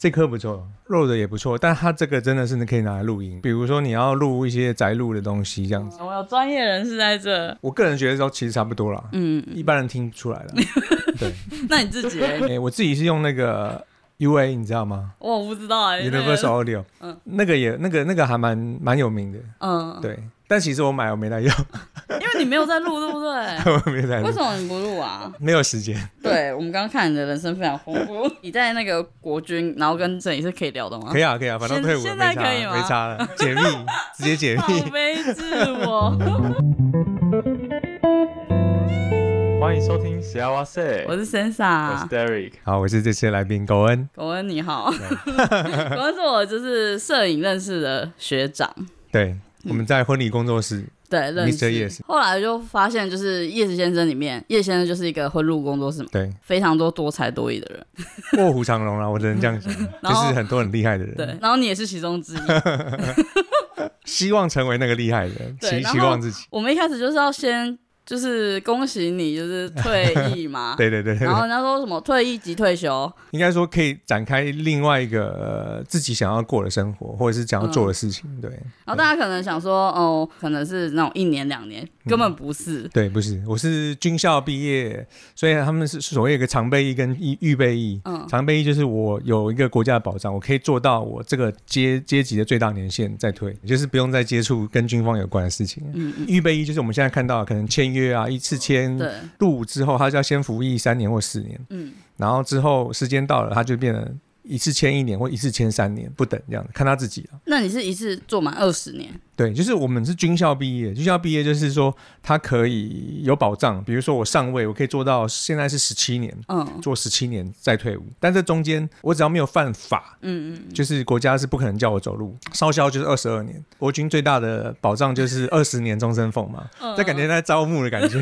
这颗不错，Rode 也不错，但它这个真的是你可以拿来录音，比如说你要录一些宅录的东西这样子。我有专业人士在这，我个人觉得都其实差不多啦，嗯，一般人听不出来了。对，那你自己？哎、欸，我自己是用那个 UA，你知道吗？我不知道哎、欸。Universal Audio，嗯，那个也那个那个还蛮蛮有名的，嗯，对。但其实我买我没来用，因 为你没有在录，对不对？我没在录。为什么你不录啊？没有时间。对，我们刚刚看你的人生非常丰富。你在那个国军，然后跟这里是可以聊的吗？可以啊，可以啊，反正退伍了，现在可以吗？没差了，解密，直接解密。好悲自我。欢迎收听《西呀哇 SAY》，我是 Sansa，我是 Derek。好，我是这次的来宾狗恩。狗恩你好，狗恩是我就是摄影认识的学长。对。我们在婚礼工作室，嗯、对认识。Yes，后来就发现，就是 Yes 先生里面，叶先生就是一个婚录工作室嘛，对，非常多多才多艺的人，卧虎藏龙啊，我只能这样讲，就是很多很厉害的人，对，然后你也是其中之一，希望成为那个厉害的人，期希望自己。我们一开始就是要先。就是恭喜你，就是退役嘛。对，对对对。然后人家说什么退役即退休，应该说可以展开另外一个、呃、自己想要过的生活，或者是想要做的事情。对。嗯、然后大家可能想说，哦，可能是那种一年两年，根本不是、嗯。对，不是，我是军校毕业，所以他们是所谓一个常备役跟预预备役。嗯。常备役就是我有一个国家的保障，我可以做到我这个阶阶级的最大年限再退，就是不用再接触跟军方有关的事情。嗯嗯。预备役就是我们现在看到可能签约。约啊，一次签入伍之后，他就要先服役三年或四年，嗯，然后之后时间到了，他就变成一次签一年或一次签三年不等这样，看他自己了。那你是一次做满二十年？对，就是我们是军校毕业，军校毕业就是说他可以有保障，比如说我上位，我可以做到现在是十七年，嗯，做十七年再退伍。但这中间我只要没有犯法，嗯嗯，就是国家是不可能叫我走路。少校就是二十二年，国军最大的保障就是二十年终身俸嘛，这感觉在招募的感觉。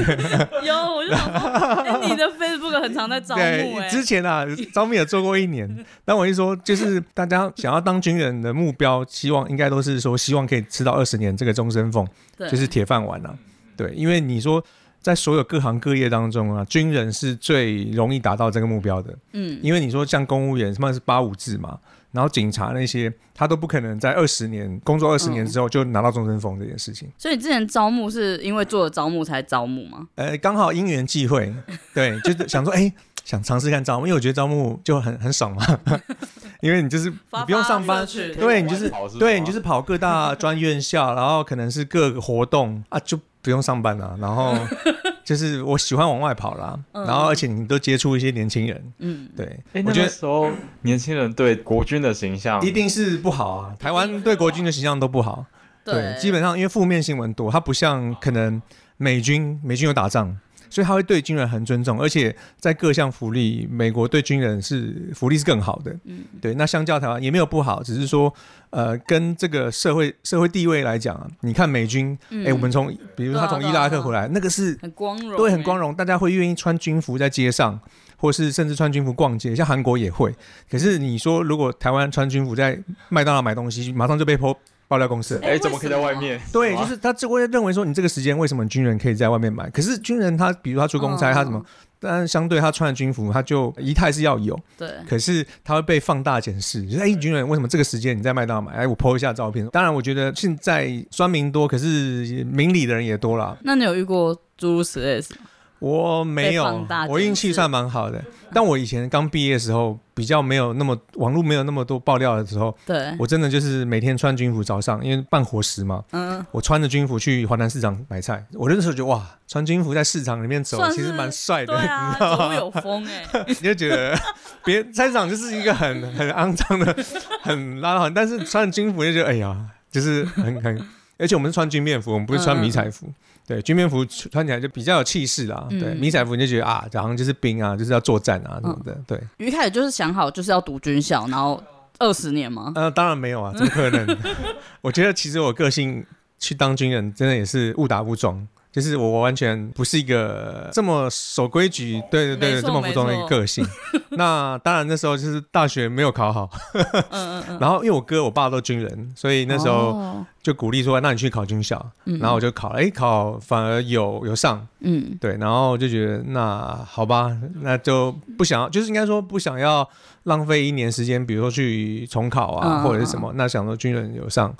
有，我就想说，哎，你的 Facebook 很常在招募哎。之前啊，招募也做过一年，但我一说就是大家想要当军人的目标，希望应该都是说希望可以吃到二十。年这个终身俸，就是铁饭碗了，啊。对，因为你说在所有各行各业当中啊，军人是最容易达到这个目标的。嗯，因为你说像公务员，他们是八五制嘛，然后警察那些，他都不可能在二十年工作二十年之后就拿到终身俸这件事情。所以之前招募是因为做了招募才招募吗？呃，刚好因缘际会，对，就是想说，哎，想尝试看招募，因为我觉得招募就很很爽嘛。因为你就是你不用上班，对，你就是对，你就是跑各大专院校，然后可能是各个活动。啊，就不用上班了。然后 就是我喜欢往外跑啦，然后而且你都接触一些年轻人，嗯，对。我觉得那时候年轻人对国军的形象一定是不好啊，台湾对国军的形象都不好。对，基本上因为负面新闻多，它不像可能美军，美军有打仗。所以他会对军人很尊重，而且在各项福利，美国对军人是福利是更好的。嗯，对。那相较台湾也没有不好，只是说，呃，跟这个社会社会地位来讲啊，你看美军，哎、嗯欸，我们从比如说他从伊拉克回来，嗯、那个是很光荣，对，很光荣，大家会愿意穿军服在街上，或是甚至穿军服逛街，像韩国也会。可是你说，如果台湾穿军服在麦当劳买东西，马上就被泼。爆料公司，哎、欸，怎么可以在外面？对，就是他就会认为说，你这个时间为什么军人可以在外面买？可是军人他，比如他出公差，他怎么？但相对他穿的军服，他就仪态是要有。对。可是他会被放大检视，就是哎，军人为什么这个时间你在麦当劳买？哎，我 po 一下照片。当然，我觉得现在酸民多，可是明理的人也多了。那你有遇过诸如此类吗？我没有，我运气算蛮好的。但我以前刚毕业的时候，比较没有那么网络没有那么多爆料的时候，对，我真的就是每天穿军服早上，因为办伙食嘛，嗯，我穿着军服去华南市场买菜。我那时候觉得哇，穿军服在市场里面走，其实蛮帅的，对啊，走有风哎、欸。你就觉得别菜市场就是一个很 很肮脏的、很拉很，但是穿着军服就觉得哎呀，就是很很，而且我们是穿军便服，我们不是穿迷彩服。嗯对，军便服穿起来就比较有气势啦。嗯、对，迷彩服你就觉得啊，好像就是兵啊，就是要作战啊什么的。嗯、对，一开始就是想好就是要读军校，然后二十年吗？呃，当然没有啊，怎么可能？我觉得其实我个性去当军人，真的也是误打误撞。就是我完全不是一个这么守规矩，对对对，这么服从的一个个性。那当然那时候就是大学没有考好，嗯嗯 然后因为我哥我爸都军人，所以那时候就鼓励说，那你去考军校。然后我就考，哎，考反而有有上，嗯，对，然后就觉得那好吧，那就不想要，就是应该说不想要浪费一年时间，比如说去重考啊或者是什么，那想说军人有上。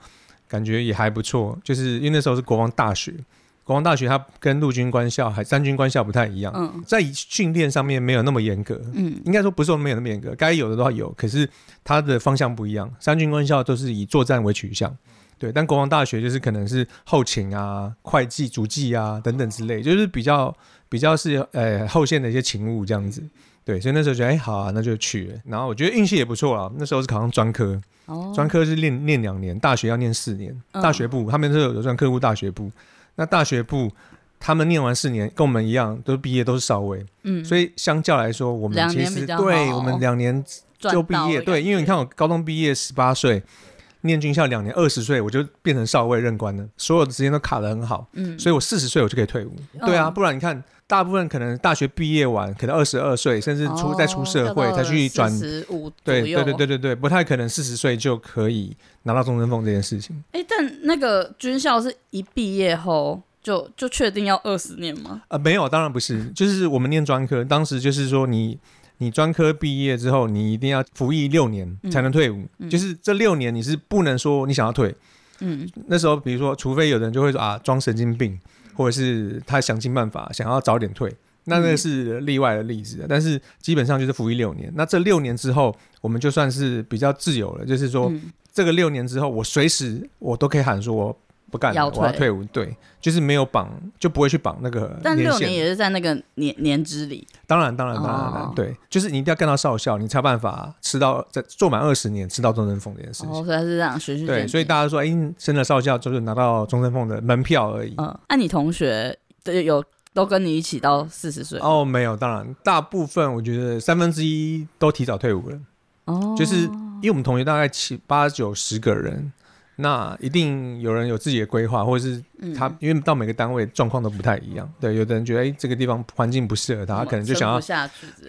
感觉也还不错，就是因为那时候是国防大学，国防大学它跟陆军官校还三军官校不太一样，嗯、在训练上面没有那么严格，嗯，应该说不是说没有那么严格，该有的都要有，可是它的方向不一样，三军官校都是以作战为取向，对，但国防大学就是可能是后勤啊、会计、主计啊等等之类，就是比较比较是呃后线的一些勤务这样子。对，所以那时候觉得，哎，好啊，那就去了。然后我觉得运气也不错啊。那时候是考上专科，哦、专科是念念两年，大学要念四年。嗯、大学部他们是有专科部、大学部。那大学部他们念完四年，跟我们一样，都毕业都是少尉。嗯，所以相较来说，我们其实对我们两年就毕业。对，因为你看我高中毕业十八岁，念军校两年，二十岁我就变成少尉任官了，所有的时间都卡得很好。嗯，所以我四十岁我就可以退伍。嗯、对啊，不然你看。大部分可能大学毕业晚，可能二十二岁，甚至出再出社会才去转。十五对对对对对对，不太可能四十岁就可以拿到终身俸这件事情。哎、欸，但那个军校是一毕业后就就确定要二十年吗？呃，没有，当然不是，就是我们念专科，当时就是说你你专科毕业之后，你一定要服役六年才能退伍，嗯、就是这六年你是不能说你想要退。嗯，那时候比如说，除非有人就会说啊，装神经病。或者是他想尽办法想要早点退，那那个是例外的例子。嗯、但是基本上就是服役六年。那这六年之后，我们就算是比较自由了。就是说，嗯、这个六年之后，我随时我都可以喊说我不干了，我要退伍。对，就是没有绑，就不会去绑那个。但六年也是在那个年年资里。当然，当然，当然，当然，哦、对，就是你一定要干到少校，你才有办法吃到在做满二十年吃到终身俸这件事情。哦，所以是这样，循序渐进。对，所以大家说，哎、欸，升了少校就是拿到终身俸的门票而已。嗯，那、啊、你同学有都跟你一起到四十岁？哦，没有，当然，大部分我觉得三分之一都提早退伍了。哦，就是因为我们同学大概七八九十个人。那一定有人有自己的规划，或者是他，嗯、因为到每个单位状况都不太一样。对，有的人觉得，哎、欸，这个地方环境不适合他，他可能就想要。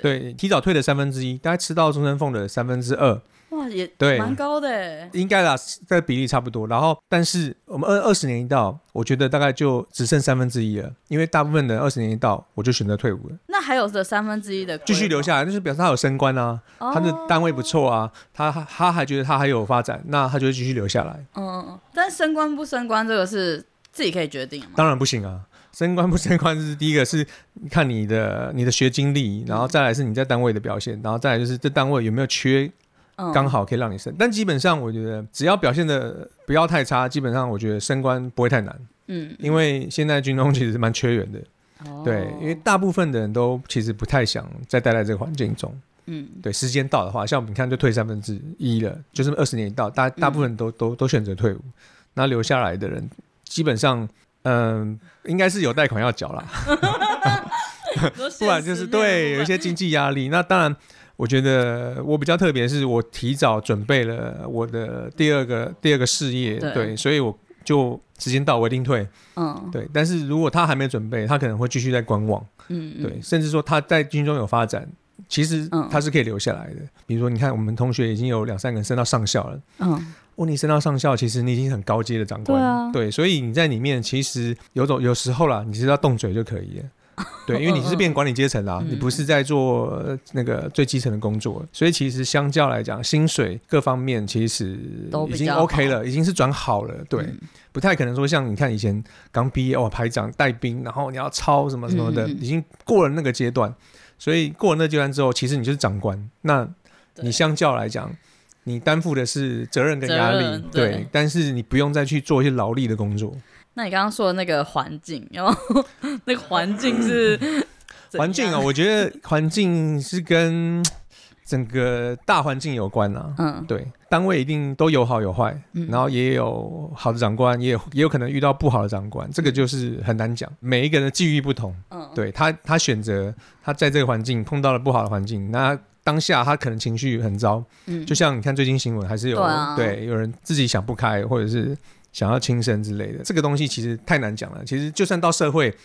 对，提早退的三分之一，大概吃到终身俸的三分之二。哇，也对，蛮高的，应该啦，这个比例差不多。然后，但是我们二二十年一到，我觉得大概就只剩三分之一了，因为大部分的二十年一到，我就选择退伍了。那还有这三分之一的继续留下来，就是表示他有升官啊，哦、他的单位不错啊，他他还觉得他还有发展，那他就会继续留下来。嗯嗯嗯。但升官不升官，这个是自己可以决定吗？当然不行啊，升官不升官是第一个是看你的你的学经历，然后再来是你在单位的表现，然后再来就是这单位有没有缺。刚好可以让你升，但基本上我觉得只要表现的不要太差，基本上我觉得升官不会太难。嗯，因为现在军中其实是蛮缺人的，哦、对，因为大部分的人都其实不太想再待在这个环境中。嗯，对，时间到的话，像我们看就退三分之一了，就是二十年一到，大大部分都、嗯、都都选择退伍，那留下来的人基本上，嗯、呃，应该是有贷款要缴啦，不然就是对有一些经济压力，那当然。我觉得我比较特别，是我提早准备了我的第二个第二个事业，对，对，所以我就时间到我一定退，嗯，对。但是如果他还没准备，他可能会继续在观望，嗯，嗯，对，甚至说他在军中有发展，其实他是可以留下来的。嗯、比如说，你看我们同学已经有两三个人升到上校了，嗯，问你升到上校，其实你已经很高阶的长官，对啊，对，所以你在里面其实有种有时候啦，你只要动嘴就可以了。对，因为你是变管理阶层啦，嗯、你不是在做那个最基层的工作，所以其实相较来讲，薪水各方面其实已经 OK 了，已经是转好了。对，嗯、不太可能说像你看以前刚毕业哦，排长带兵，然后你要抄什么什么的，嗯、已经过了那个阶段。所以过了那阶段之后，其实你就是长官，那你相较来讲，你担负的是责任跟压力，对，但是你不用再去做一些劳力的工作。那你刚刚说的那个环境，然后那个环境是环境啊？我觉得环境是跟整个大环境有关啊。嗯，对，单位一定都有好有坏，嗯、然后也有好的长官，也有也有可能遇到不好的长官，这个就是很难讲。每一个人的际遇不同，嗯，对他他选择他在这个环境碰到了不好的环境，那当下他可能情绪很糟。嗯，就像你看最近新闻，还是有对有人自己想不开，或者是。想要轻生之类的。这个东西其实太难讲了。其实就算到社会。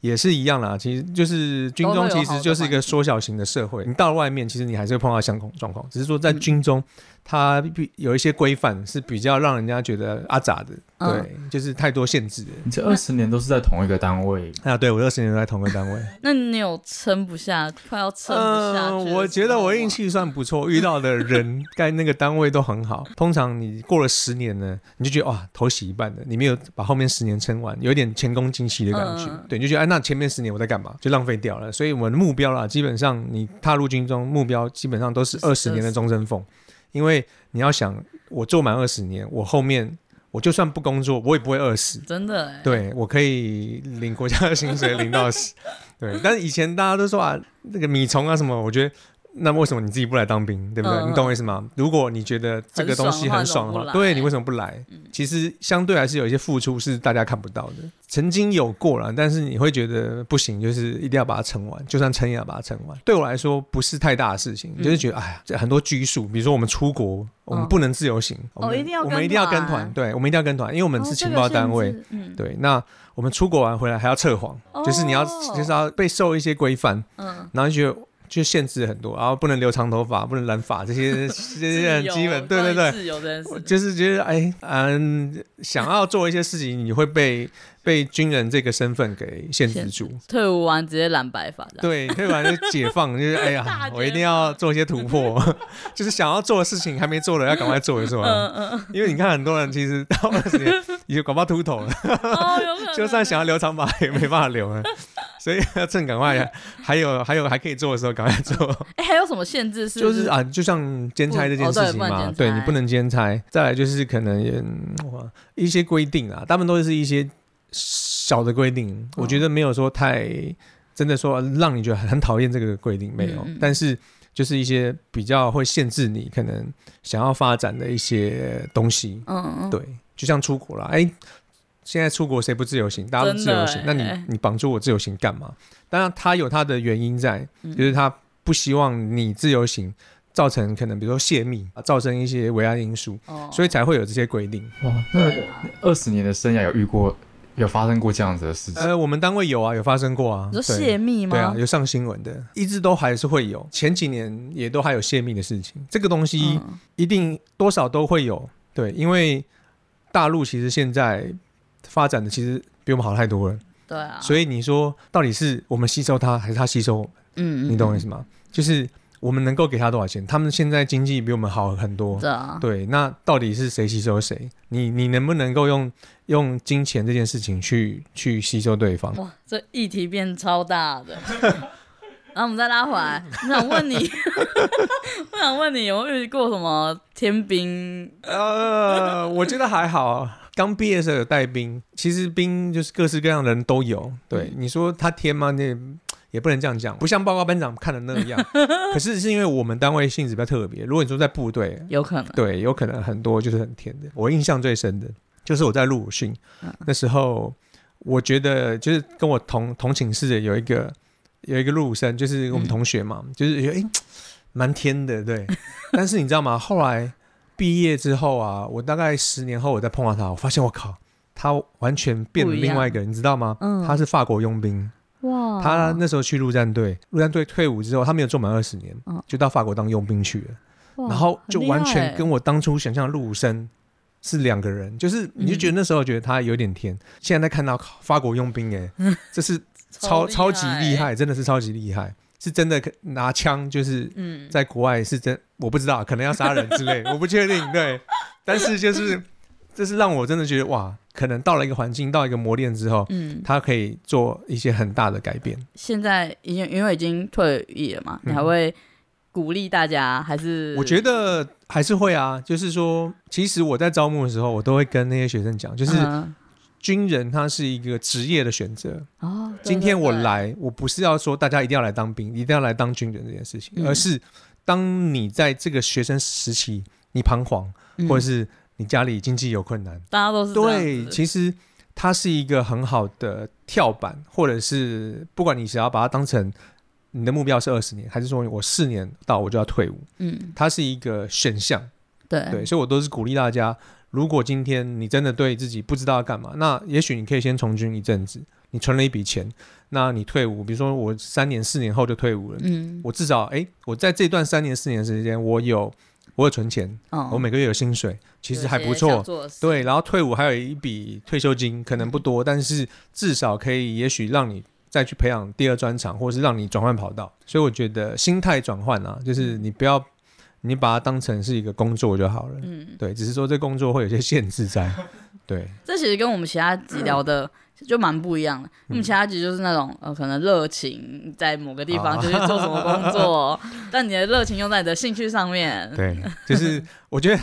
也是一样啦，其实就是军中，其实就是一个缩小型的社会。你到了外面，其实你还是会碰到相同状况，只是说在军中。嗯它比有一些规范是比较让人家觉得阿杂的，对，嗯、就是太多限制。你这二十年都是在同一个单位啊？对，我二十年都在同一个单位。那你有撑不下，快要撑不下去？嗯，我觉得我运气算不错，遇到的人该那个单位都很好。通常你过了十年呢，你就觉得哇，头洗一半的，你没有把后面十年撑完，有点前功尽弃的感觉。嗯、对，你就觉得哎，那前面十年我在干嘛？就浪费掉了。所以我们的目标啦，基本上你踏入军中，目标基本上都是二十年的终身俸。因为你要想，我做满二十年，我后面我就算不工作，我也不会饿死。真的欸？对，我可以领国家的薪水，领到死。对，但是以前大家都说啊，那个米虫啊什么，我觉得。那为什么你自己不来当兵，对不对？嗯、你懂我意思吗？如果你觉得这个东西很爽的话，的话对，你为什么不来？嗯、其实相对还是有一些付出是大家看不到的。曾经有过了，但是你会觉得不行，就是一定要把它撑完，就算撑也要把它撑完。对我来说不是太大的事情，嗯、就是觉得哎呀，很多拘束，比如说我们出国，我们不能自由行，哦、我们一定要我们一定要跟团，对，我们一定要跟团，因为我们是情报单位，哦嗯、对。那我们出国完回来还要测谎，哦、就是你要就是要被受一些规范，嗯，然后就觉得。就限制很多，然后不能留长头发，不能染发，这些 这些很基本，对对对，就是觉得哎，嗯，想要做一些事情，你会被。被军人这个身份给限制住，退伍完直接染白发，对，退伍完就解放，就是哎呀，我一定要做一些突破，就是想要做的事情还没做的要赶快做一做，嗯嗯，因为你看很多人其实到二十年也搞不好秃头了，哦，就算想要留长发也没办法留了，所以要趁赶快，还有还有还可以做的时候赶快做。哎，还有什么限制是？就是啊，就像兼差这件事情嘛，对你不能兼差，再来就是可能一些规定啊，大部分都是一些。小的规定，我觉得没有说太真的说让你觉得很讨厌这个规定没有，嗯、但是就是一些比较会限制你可能想要发展的一些东西。嗯，对，就像出国了，哎，现在出国谁不自由行？大家都自由行，那你你绑住我自由行干嘛？当然他有他的原因在，就是他不希望你自由行造成可能比如说泄密啊，造成一些危害因素，哦、所以才会有这些规定。哇，那二十年的生涯有遇过？有发生过这样子的事情？呃，我们单位有啊，有发生过啊。你说泄密吗？对啊，有上新闻的，一直都还是会有。前几年也都还有泄密的事情，这个东西一定多少都会有。对，因为大陆其实现在发展的其实比我们好太多了。对啊。所以你说到底是我们吸收它，还是它吸收我们？嗯，你懂我意思吗？就是。我们能够给他多少钱？他们现在经济比我们好很多。对啊，对，那到底是谁吸收谁？你你能不能够用用金钱这件事情去去吸收对方？哇，这议题变超大的。然后我们再拉回来，我想问你，我想问你有没有遇过什么天兵？呃，我觉得还好。刚毕业的时候有带兵，其实兵就是各式各样的人都有。对，嗯、你说他天吗？那。也不能这样讲，不像报告班长看的那样。可是是因为我们单位性质比较特别。如果你说在部队，有可能，对，有可能很多就是很甜的。我印象最深的就是我在陆武训、嗯、那时候，我觉得就是跟我同同寝室的有一个有一个陆武生，就是我们同学嘛，嗯、就是觉得哎，蛮甜的，对。但是你知道吗？后来毕业之后啊，我大概十年后我再碰到他，我发现我靠，他完全变了另外一个人，你知道吗？嗯、他是法国佣兵。哇！他那时候去陆战队，陆战队退伍之后，他没有做满二十年，嗯、就到法国当佣兵去了。哇然后就完全跟我当初想象的陆生是两个人，就是你就觉得那时候觉得他有点甜，嗯、现在在看到法国佣兵，哎，这是超 超级厉害，真的是超级厉害，是真的拿枪，就是在国外是真，我不知道，可能要杀人之类，我不确定，对，但是就是这是让我真的觉得哇。可能到了一个环境，到一个磨练之后，嗯，他可以做一些很大的改变。现在已经因为已经退役了嘛，你还会鼓励大家还是？我觉得还是会啊，就是说，其实我在招募的时候，我都会跟那些学生讲，就是军人他是一个职业的选择。哦，今天我来，我不是要说大家一定要来当兵，一定要来当军人这件事情，而是当你在这个学生时期，你彷徨，或者是。你家里经济有困难，大家都是对。其实它是一个很好的跳板，或者是不管你想要把它当成你的目标是二十年，还是说我四年到我就要退伍，嗯，它是一个选项。对对，所以我都是鼓励大家，如果今天你真的对自己不知道要干嘛，那也许你可以先从军一阵子，你存了一笔钱，那你退伍，比如说我三年四年后就退伍了，嗯，我至少哎，我在这段三年四年时间，我有我有存钱，哦，我每个月有薪水，其实还不错，对，然后退伍还有一笔退休金，可能不多，但是至少可以，也许让你再去培养第二专长，或者是让你转换跑道。所以我觉得心态转换啊，就是你不要。你把它当成是一个工作就好了，嗯，对，只是说这工作会有些限制在，对。这其实跟我们其他集聊的就蛮不一样的，我们其他集就是那种呃，可能热情在某个地方就去做什么工作，但你的热情用在你的兴趣上面。对，就是我觉得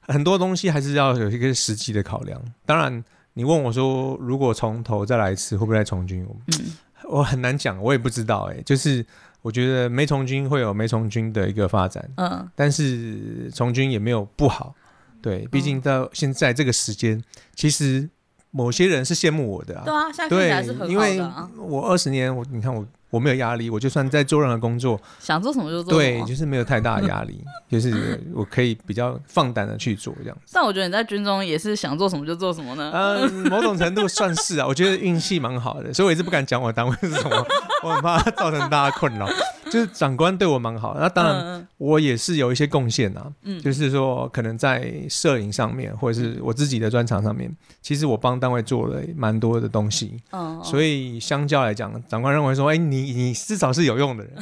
很多东西还是要有一个实际的考量。当然，你问我说，如果从头再来一次，会不会再从军？嗯，我很难讲，我也不知道，哎，就是。我觉得没从军会有没从军的一个发展，嗯，但是从军也没有不好，对，毕竟到现在这个时间，嗯、其实某些人是羡慕我的啊，对啊，现在还是很好的啊，因为我二十年，我你看我。我没有压力，我就算在做任何工作，想做什么就做。对，就是没有太大的压力，就是我可以比较放胆的去做这样子。但我觉得你在军中也是想做什么就做什么呢？嗯，某种程度算是啊，我觉得运气蛮好的，所以我一直不敢讲我的单位是什么，我很怕造成大家困扰。就是长官对我蛮好，那当然我也是有一些贡献啊，嗯，就是说可能在摄影上面，或者是我自己的专长上面，其实我帮单位做了蛮多的东西，嗯，所以相较来讲，长官认为说，哎，你你至少是有用的人，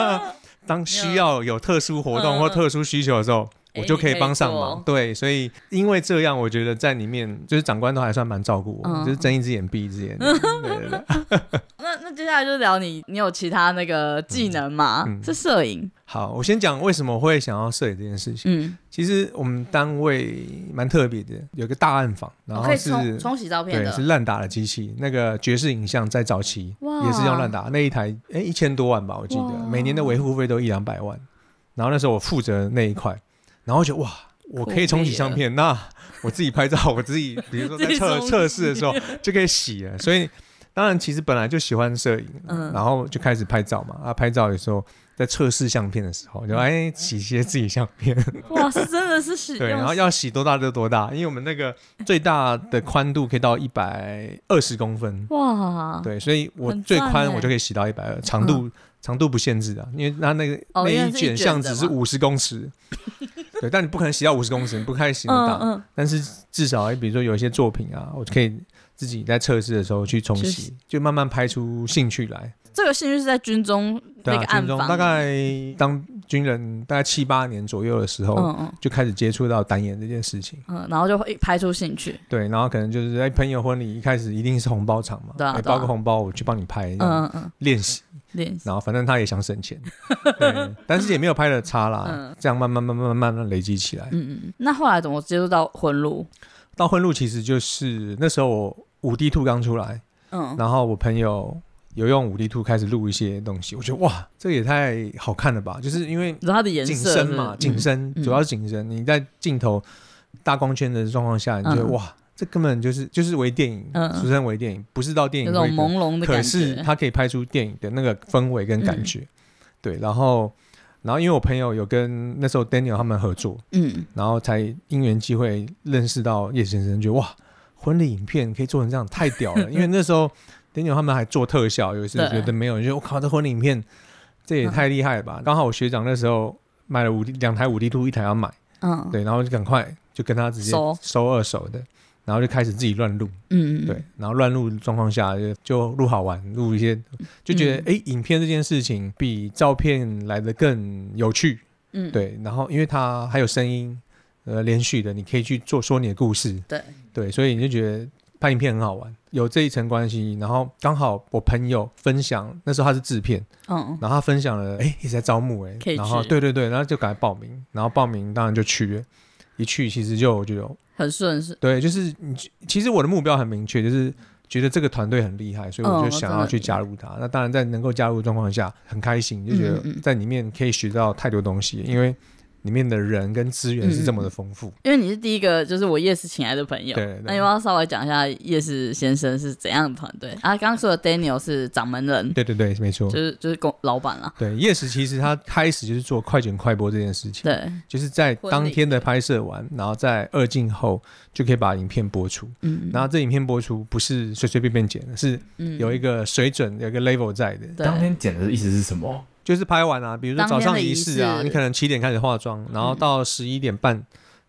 当需要有特殊活动或特殊需求的时候。我就可以帮上忙，对，所以因为这样，我觉得在里面就是长官都还算蛮照顾我，嗯、就是睁一只眼闭一只眼。对对对。那那接下来就聊你，你有其他那个技能吗？嗯嗯、是摄影。好，我先讲为什么我会想要摄影这件事情。嗯，其实我们单位蛮特别的，有个大暗房，然后是冲洗照片的，对，是烂打的机器。那个爵士影像在早期也是用烂打，那一台哎一千多万吧，我记得每年的维护费都一两百万。然后那时候我负责那一块。然后就哇，我可以冲洗相片，那我自己拍照，我自己比如说在测测试的时候就可以洗了。所以当然其实本来就喜欢摄影，嗯、然后就开始拍照嘛。啊，拍照的时候在测试相片的时候，就哎洗一些自己相片。哇，是真的是洗。对，然后要洗多大就多大，因为我们那个最大的宽度可以到一百二十公分。哇，对，所以我最宽我就可以洗到一百二，长度、嗯、长度不限制的，因为它那个那一卷相纸是五十公尺。对，但你不可能洗到五十公尺，你不开洗那么大。嗯嗯、但是至少，比如说有一些作品啊，我可以自己在测试的时候去冲洗，就慢慢拍出兴趣来。这个兴趣是在军中那个暗房，大概当军人大概七八年左右的时候，嗯嗯、就开始接触到单眼这件事情。嗯，然后就会拍出兴趣。对，然后可能就是在朋友婚礼一开始一定是红包场嘛，对、啊，包个红包我去帮你拍，嗯嗯嗯，练习。然后反正他也想省钱，对，但是也没有拍的差啦，嗯、这样慢慢慢慢慢慢累积起来。嗯嗯，那后来怎么接触到婚路？到婚路其实就是那时候我五 D Two 刚出来，嗯，然后我朋友有用五 D Two 开始录一些东西，我觉得哇，这个也太好看了吧！就是因为它的景深嘛，景深主要是景深，你在镜头大光圈的状况下，你觉得哇。这根本就是就是微电影，俗称微电影，不是到电影那种朦胧的可是它可以拍出电影的那个氛围跟感觉，嗯、对。然后，然后因为我朋友有跟那时候 Daniel 他们合作，嗯，然后才因缘机会认识到叶先生，觉得哇，婚礼影片可以做成这样，太屌了。因为那时候 Daniel 他们还做特效，有一次觉得没有，就我靠，这婚礼影片这也太厉害了吧。刚、嗯、好我学长那时候买了五 D 两台五 D Two，一台要买，嗯，对，然后就赶快就跟他直接收。二手的。然后就开始自己乱录，嗯嗯，对，然后乱录状况下就就录好玩，录一些，就觉得哎、嗯，影片这件事情比照片来的更有趣，嗯，对，然后因为它还有声音，呃，连续的，你可以去做说你的故事，对对，所以你就觉得拍影片很好玩，有这一层关系，然后刚好我朋友分享，那时候他是制片，嗯，然后他分享了，哎，一直在招募，哎，然后对对对，然后就赶快报名，然后报名当然就去了，一去其实就就有。很顺势，对，就是你。其实我的目标很明确，就是觉得这个团队很厉害，所以我就想要去加入他。哦、那当然，在能够加入的状况下，很开心，就觉得在里面可以学到太多东西。嗯、因为里面的人跟资源是这么的丰富。因为你是第一个就是我夜市请来的朋友，对，对，对，那你要不要稍微讲一下 Yes 先生是怎样的团队？啊，刚刚说的 Daniel 是掌门人，对对对，没错，就是就是公老板了。对，Yes 其实他开始就是做快剪快播这件事情，对，就是在当天的拍摄完，然后在二进后就可以把影片播出，嗯，然后这影片播出不是随随便便剪的，是有一个水准，有一个 level 在的。对当天剪的意思是什么？就是拍完啊，比如说早上仪式啊，你可能七点开始化妆，然后到十一点半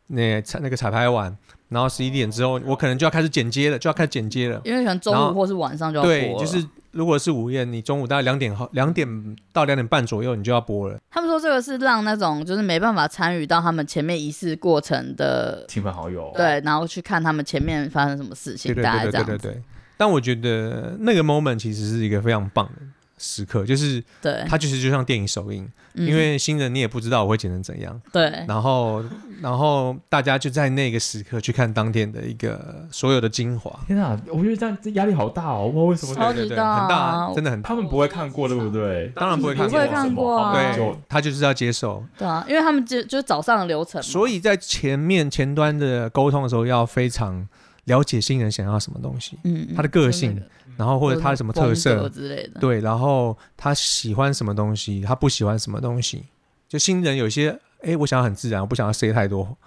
那彩那个彩排完，然后十一点之后我可能就要开始剪接了，就要开始剪接了，因为可能中午或是晚上就要播。对，就是如果是午宴，你中午大概两点后两点到两点半左右你就要播了。他们说这个是让那种就是没办法参与到他们前面仪式过程的亲朋好友，对，然后去看他们前面发生什么事情，对对对对对对对。但我觉得那个 moment 其实是一个非常棒的。时刻就是，对，它就是就像电影首映，因为新人你也不知道我会剪成怎样，对，然后然后大家就在那个时刻去看当天的一个所有的精华。天啊，我觉得这样这压力好大哦，我不知道为什么，超级大，很大，真的很。他们不会看过，对不对？当然不会看过，不会看过，对，他就是要接受。对啊，因为他们就就是早上的流程，所以在前面前端的沟通的时候要非常了解新人想要什么东西，嗯，他的个性。然后或者他的什么特色之类的，对，然后他喜欢什么东西，他不喜欢什么东西。就新人有些，哎，我想要很自然，我不想要塞太多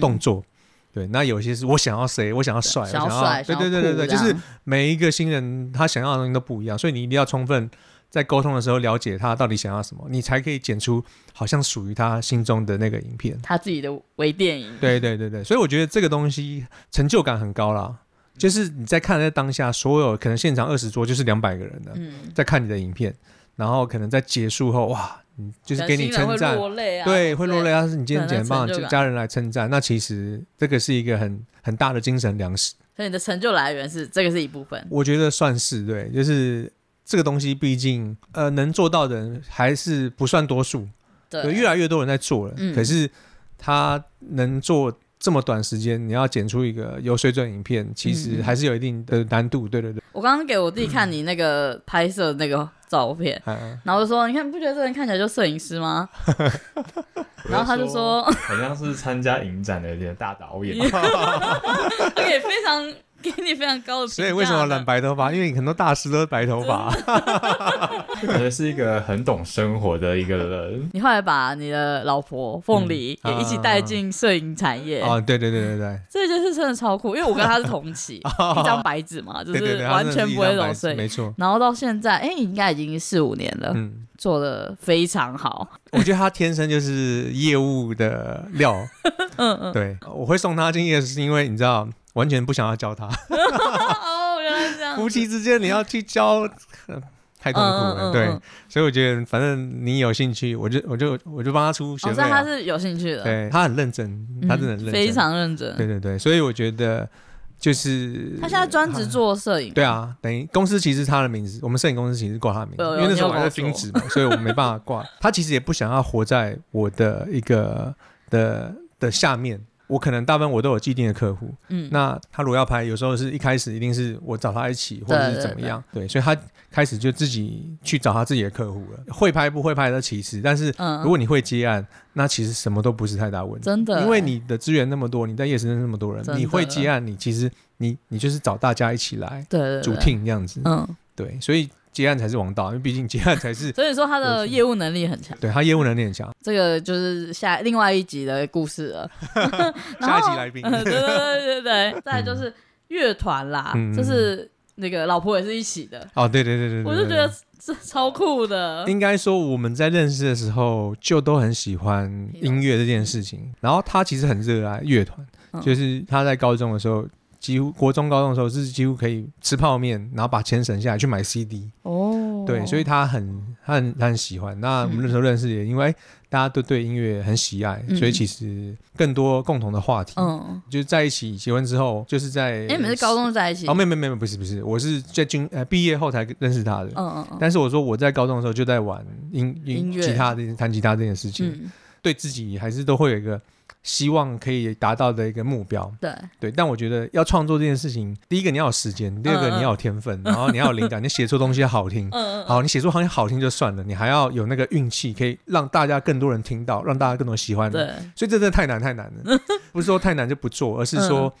动作。嗯、对，那有些是我想要塞，我想要帅，想要帅，对对对对对，就是每一个新人他想要的东西都不一样，所以你一定要充分在沟通的时候了解他到底想要什么，你才可以剪出好像属于他心中的那个影片，他自己的微电影。对对对对，所以我觉得这个东西成就感很高啦。就是你在看在当下，所有可能现场二十桌就是两百个人的，嗯、在看你的影片，然后可能在结束后，哇，就是给你称赞，啊、对，会落泪。要是你今天剪棒家人来称赞，那其实这个是一个很很大的精神粮食。所以你的成就来源是这个是一部分，我觉得算是对，就是这个东西，毕竟呃能做到的人还是不算多数，对，越来越多人在做了，嗯、可是他能做。这么短时间，你要剪出一个有水准影片，其实还是有一定的难度。对对对，我刚刚给我弟看你那个拍摄那个照片，嗯、然后就说：“你看，不觉得这人看起来就摄影师吗？” 然后他就说：“好像是参加影展的一些大导演。”他也非常。给你非常高的评价。所以为什么染白头发？因为你很多大师都是白头发。感 觉是一个很懂生活的一个人。你后来把你的老婆凤梨也一起带进摄影产业。哦，对对对对对，这件事真的超酷，因为我跟他是同期，一张白纸嘛，就是完全不会懂摄影。没错。然后到现在，哎，应该已经四五年了，嗯，做的非常好。我觉得他天生就是业务的料。嗯嗯。对，我会送他进业是因为你知道。完全不想要教他哦，原来这样。夫妻之间你要去教，太痛苦了。对，所以我觉得反正你有兴趣，我就我就我就帮他出学费。他是有兴趣的，对他很认真，他真的很认真，非常认真。对对对，所以我觉得就是他现在专职做摄影。对啊，等于公司其实是他的名字，我们摄影公司其实挂他的名字，因为那时候我还在兼职嘛，所以我没办法挂。他其实也不想要活在我的一个的的下面。我可能大部分我都有既定的客户，嗯，那他如果要拍，有时候是一开始一定是我找他一起，或者是怎么样，对，对，对，对，所以他开始就自己去找他自己的客户了。会拍不会拍的其次，但是如果你会接案，那其实什么都不是太大问题，真的，因为你的资源那么多，你在夜市认识那么多人，你会接案，你其实你你就是找大家一起来，对，主 team 这样子，嗯，对，所以。接案才是王道，因为毕竟接案才是。所以说他的业务能力很强。对，他业务能力很强。这个就是下另外一集的故事了。下一集来宾。对对对对对。再来就是乐团啦，就是那个老婆也是一起的。哦，对对对对。我就觉得这超酷的。应该说我们在认识的时候就都很喜欢音乐这件事情，然后他其实很热爱乐团，就是他在高中的时候。几乎国中高中的时候是几乎可以吃泡面，然后把钱省下来去买 CD。哦，对，所以他很他很他很喜欢。那我们那时候认识也因为大家都对音乐很喜爱，所以其实更多共同的话题。嗯，就是在一起结婚之后，就是在哎，你们是高中在一起？哦，没没没不是不是，我是在军呃毕业后才认识他的。嗯嗯嗯。但是我说我在高中的时候就在玩音音吉他弹吉他这件事情，对自己还是都会有一个。希望可以达到的一个目标。对对，但我觉得要创作这件事情，第一个你要有时间，第二个你要有天分，然后你要有灵感，你写出东西要好听。好，你写出好像好听就算了，你还要有那个运气，可以让大家更多人听到，让大家更多喜欢。对，所以这真的太难太难了。不是说太难就不做，而是说。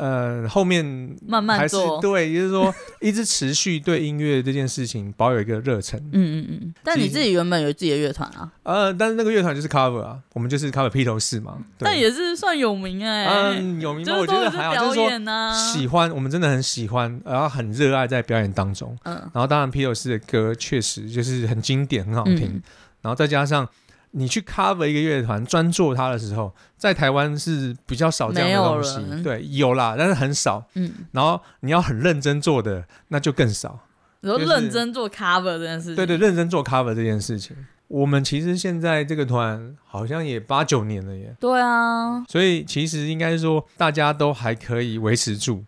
呃，后面慢慢做，对，也就是说，一直持续对音乐这件事情保有一个热忱。嗯嗯嗯。但你自己原本有自己的乐团啊？呃，但是那个乐团就是 cover 啊，我们就是 cover 披头士嘛。但也是算有名哎。嗯，有名吗？我觉得还好，就是说喜欢，我们真的很喜欢，然后很热爱在表演当中。嗯。然后当然披头士的歌确实就是很经典，很好听。然后再加上。你去 cover 一个乐团，专做它的时候，在台湾是比较少这样的东西。对，有啦，但是很少。嗯，然后你要很认真做的，那就更少。你说认真做 cover 这件事情？对对，认真做 cover 这件事情。我们其实现在这个团好像也八九年了耶。对啊。所以其实应该说，大家都还可以维持住，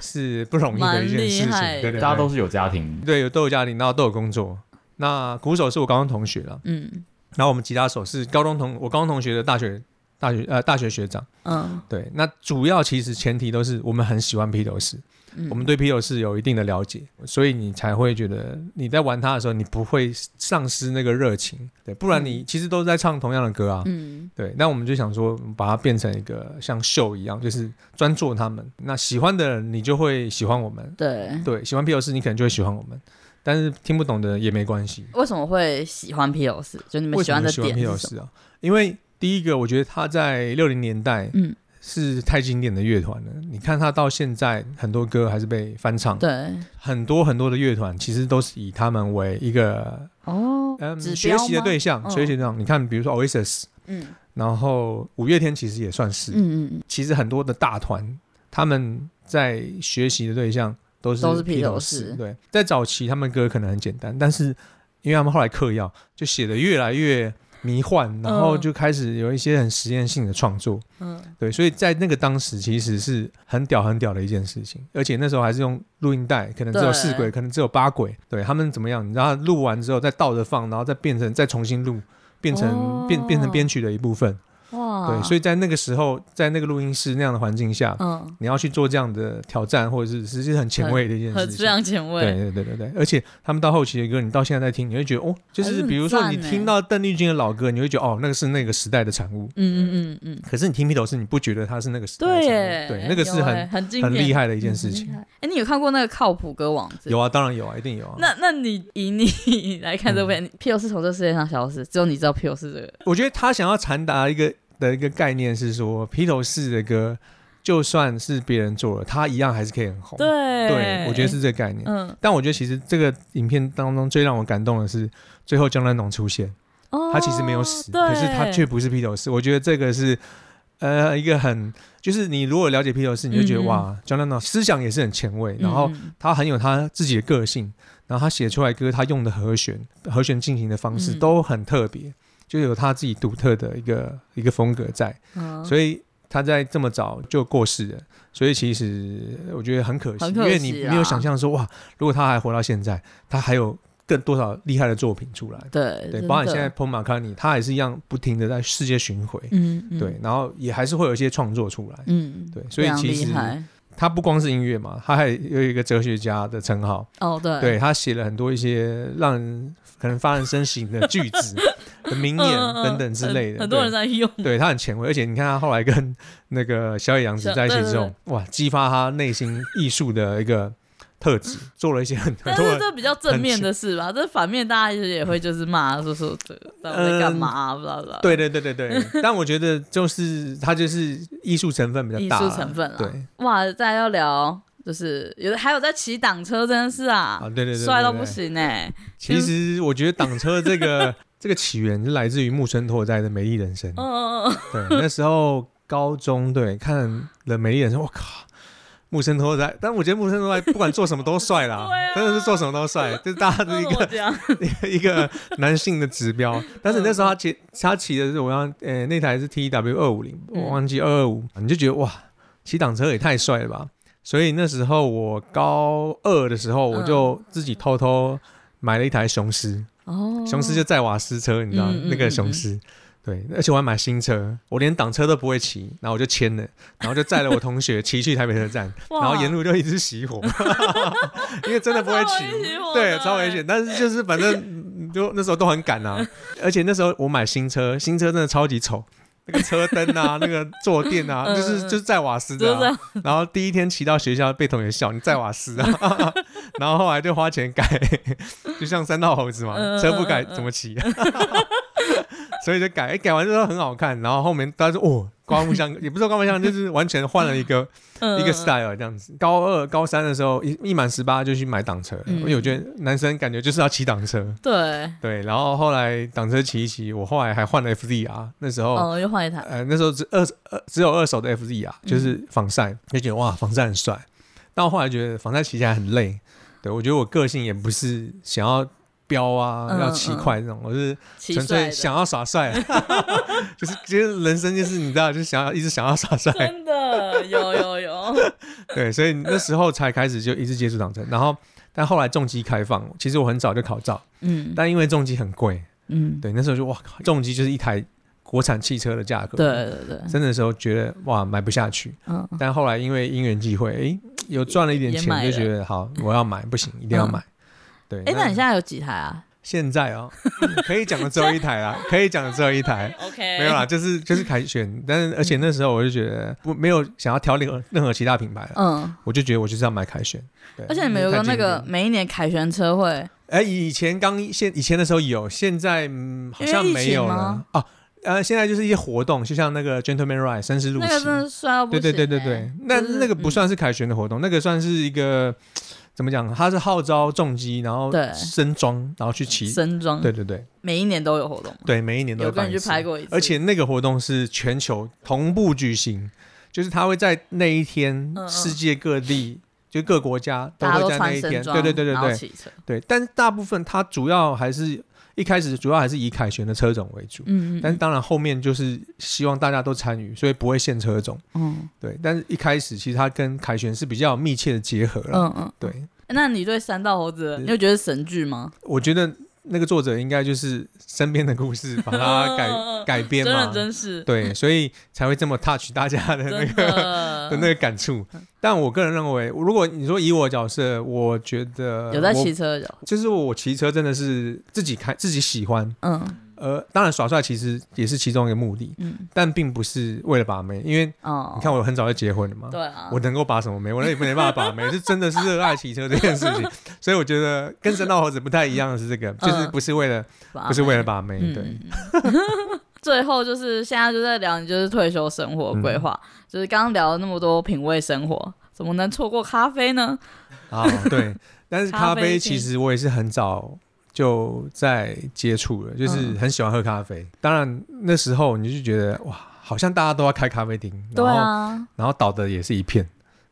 是不容易的一件事情。对对，大家都是有家庭，对，有都有家庭，然后都有工作。那鼓手是我高中同学了。嗯。然后我们吉他手是高中同我高中同学的大学大学呃大学学长，嗯，对，那主要其实前提都是我们很喜欢披头士，嗯、我们对披头士有一定的了解，所以你才会觉得你在玩他的时候，你不会丧失那个热情，对，不然你其实都是在唱同样的歌啊，嗯，对，那我们就想说把它变成一个像秀一样，就是专做他们，那喜欢的人你就会喜欢我们，对。对，喜欢披头士你可能就会喜欢我们。但是听不懂的也没关系。为什么会喜欢披头士？就你们喜欢的点是什么？为什么喜欢披头士啊？因为第一个，我觉得他在六零年代，嗯，是太经典的乐团了。嗯、你看他到现在很多歌还是被翻唱。对，很多很多的乐团其实都是以他们为一个哦，嗯，学习的对象，学习对象。你看，比如说 Oasis，嗯，然后五月天其实也算是，嗯嗯嗯，其实很多的大团他们在学习的对象。都是披头士，对，在早期他们歌可能很简单，但是因为他们后来嗑药，就写的越来越迷幻，然后就开始有一些很实验性的创作，嗯，对，所以在那个当时其实是很屌很屌的一件事情，而且那时候还是用录音带，可能只有四轨，可能只有八轨，对，他们怎么样？你知道录完之后再倒着放，然后再变成再重新录，变成、哦、变变成编曲的一部分。哇，对，所以在那个时候，在那个录音室那样的环境下，嗯，你要去做这样的挑战，或者是实际是很前卫的一件事情，非常前卫。对对对对对，而且他们到后期的歌，你到现在在听，你会觉得哦，就是比如说你听到邓丽君的老歌，你会觉得哦，那个是那个时代的产物。嗯嗯嗯嗯。可是你听披头士，你不觉得它是那个时代的产物？对，那个是很很很厉害的一件事情。哎，你有看过那个靠谱歌王？有啊，当然有啊，一定有啊。那那你以你来看这边，披头士从这世界上消失，只有你知道披头士这个。我觉得他想要传达一个。的一个概念是说，披头士的歌就算是别人做了，他一样还是可以很红。对，对，我觉得是这个概念。嗯，但我觉得其实这个影片当中最让我感动的是最后 John Lennon 出现，哦、他其实没有死，可是他却不是披头士。我觉得这个是呃一个很，就是你如果了解披头士，你就觉得、嗯、哇，John Lennon 思想也是很前卫，然后他很有他自己的个性，然后他写出来歌，他用的和弦、和弦进行的方式都很特别。嗯就有他自己独特的一个一个风格在，嗯、所以他在这么早就过世了，所以其实我觉得很可惜，可惜啊、因为你没有想象说哇，如果他还活到现在，他还有更多少厉害的作品出来。对对，包括现在 Paul McCartney，他也是一样不停的在世界巡回，嗯，嗯。对，然后也还是会有一些创作出来，嗯，对，所以其实他不光是音乐嘛，他还有一个哲学家的称号。哦，对，对他写了很多一些让人可能发人深省的句子。的名言等等之类的，很多人在用。对，他很前卫，而且你看他后来跟那个小野洋子在一起之后，哇，激发他内心艺术的一个特质，做了一些很很多。但是这比较正面的事吧，这反面大家其实也会就是骂说说这个在干嘛，不知道。对对对对对，但我觉得就是他就是艺术成分比较大，艺术成分了。对，哇，大家要聊就是有的还有在骑挡车这件事啊，对对对，帅到不行哎。其实我觉得挡车这个。这个起源是来自于木村拓哉的《美丽人生》。嗯嗯对，那时候高中对看了《美丽人生》，我靠，木村拓哉！但我觉得木村拓哉不管做什么都帅啦，真的是做什么都帅，就是大家的一个 一个男性的指标。但是那时候他骑他骑的是我要呃那台是 T W 二五零，我忘记二二五，你就觉得哇，骑挡车也太帅了吧！所以那时候我高二的时候，我就自己偷偷买了一台雄狮。哦，雄狮就载瓦斯车，你知道、嗯、那个雄狮，嗯嗯、对，而且我还买新车，我连挡车都不会骑，然后我就签了，然后就载了我同学骑去台北车站，然后沿路就一直熄火，因为真的不会骑，对，超危险。但是就是反正就那时候都很赶啊，而且那时候我买新车，新车真的超级丑。那个车灯啊，那个坐垫啊，就是就是载瓦斯的、啊。然后第一天骑到学校被同学笑，你载瓦斯啊。然后后来就花钱改，就像三道猴子嘛，车不改怎么骑？所以就改，欸、改完之后很好看。然后后面大家说哦。刮目相 也不是刮目相看，就是完全换了一个一个 style 这样子。高二、高三的时候，一一满十八就去买挡车，因为我觉得男生感觉就是要骑挡车。对对，然后后来挡车骑一骑，我后来还换了 FZR，那时候哦又换一台，呃那时候只二二只有二手的 FZR，就是防晒，就觉得哇防晒很帅。但我后来觉得防晒骑起来很累，对我觉得我个性也不是想要。飙啊，要骑快那种，我是纯粹想要耍帅，就是其实人生就是你知道，就是想要一直想要耍帅。真的有有有。对，所以那时候才开始就一直接触长城，然后但后来重机开放，其实我很早就考照，嗯，但因为重机很贵，嗯，对，那时候就哇靠，重机就是一台国产汽车的价格，对对对，真的时候觉得哇买不下去，嗯，但后来因为因缘际会，哎，有赚了一点钱，就觉得好，我要买，不行，一定要买。对，哎，那你现在有几台啊？现在哦，可以讲的只有一台啦，可以讲的只有一台。OK，没有啦，就是就是凯旋，但是而且那时候我就觉得不没有想要挑任何任何其他品牌了，嗯，我就觉得我就是要买凯旋。而且你们有个那个每一年凯旋车会，哎，以前刚现以前的时候有，现在好像没有了哦。呃，现在就是一些活动，就像那个 Gentleman Ride 绅士路骑，那个真的帅到不行。对对对对对，那那个不算是凯旋的活动，那个算是一个。怎么讲？他是号召重机，然后升装，然后去骑升装。对对对，每一年都有活动。对，每一年都有。有跟你去拍过一次。而且那个活动是全球同步举行，就是他会在那一天，世界各地就各国家都会在那一天。对对对对对。对，但是大部分他主要还是。一开始主要还是以凯旋的车种为主，嗯，但是当然后面就是希望大家都参与，所以不会限车种，嗯，对。但是一开始其实它跟凯旋是比较密切的结合了，嗯嗯，对。那你对三道猴子，你有觉得神剧吗？我觉得。那个作者应该就是身边的故事，把它改改编嘛，真的真是对，所以才会这么 touch 大家的那个的，的那个感触。但我个人认为，如果你说以我的角色，我觉得有在骑车的，就是我骑车真的是自己开，自己喜欢，嗯。呃，当然耍帅其实也是其中一个目的，嗯，但并不是为了把妹，因为你看我很早就结婚了嘛，对啊，我能够把什么妹？我那也没办法把妹，是真的是热爱骑车这件事情，所以我觉得跟神道猴子不太一样的是这个，就是不是为了，不是为了把妹，对。最后就是现在就在聊，你就是退休生活规划，就是刚刚聊了那么多品味生活，怎么能错过咖啡呢？啊，对，但是咖啡其实我也是很早。就在接触了，就是很喜欢喝咖啡。嗯、当然那时候你就觉得哇，好像大家都要开咖啡厅，然后对啊，然后倒的也是一片，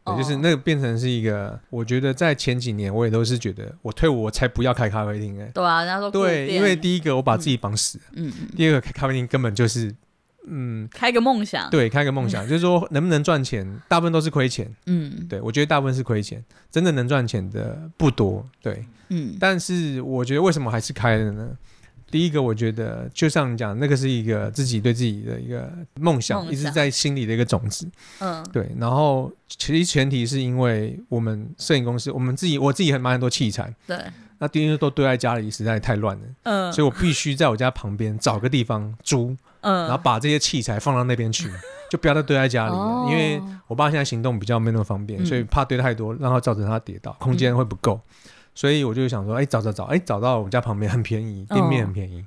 哦、就是那个变成是一个。我觉得在前几年我也都是觉得，我退伍我才不要开咖啡厅哎。对啊，人家说对，因为第一个我把自己绑死，嗯，第二个开咖啡厅根本就是。嗯，开个梦想，对，开个梦想，就是说能不能赚钱，大部分都是亏钱。嗯，对，我觉得大部分是亏钱，真的能赚钱的不多。对，嗯，但是我觉得为什么还是开了呢？第一个，我觉得就像你讲，那个是一个自己对自己的一个梦想，一直在心里的一个种子。嗯，对。然后其实前提是因为我们摄影公司，我们自己，我自己很买很多器材。对。那第一都堆在家里，实在太乱了。嗯。所以我必须在我家旁边找个地方租。嗯，然后把这些器材放到那边去，就不要再堆在家里了。哦、因为我爸现在行动比较没那么方便，嗯、所以怕堆太多，然后造成他跌倒，空间会不够。嗯、所以我就想说，哎，找找找，哎，找到我们家旁边很便宜，店面很便宜，哦、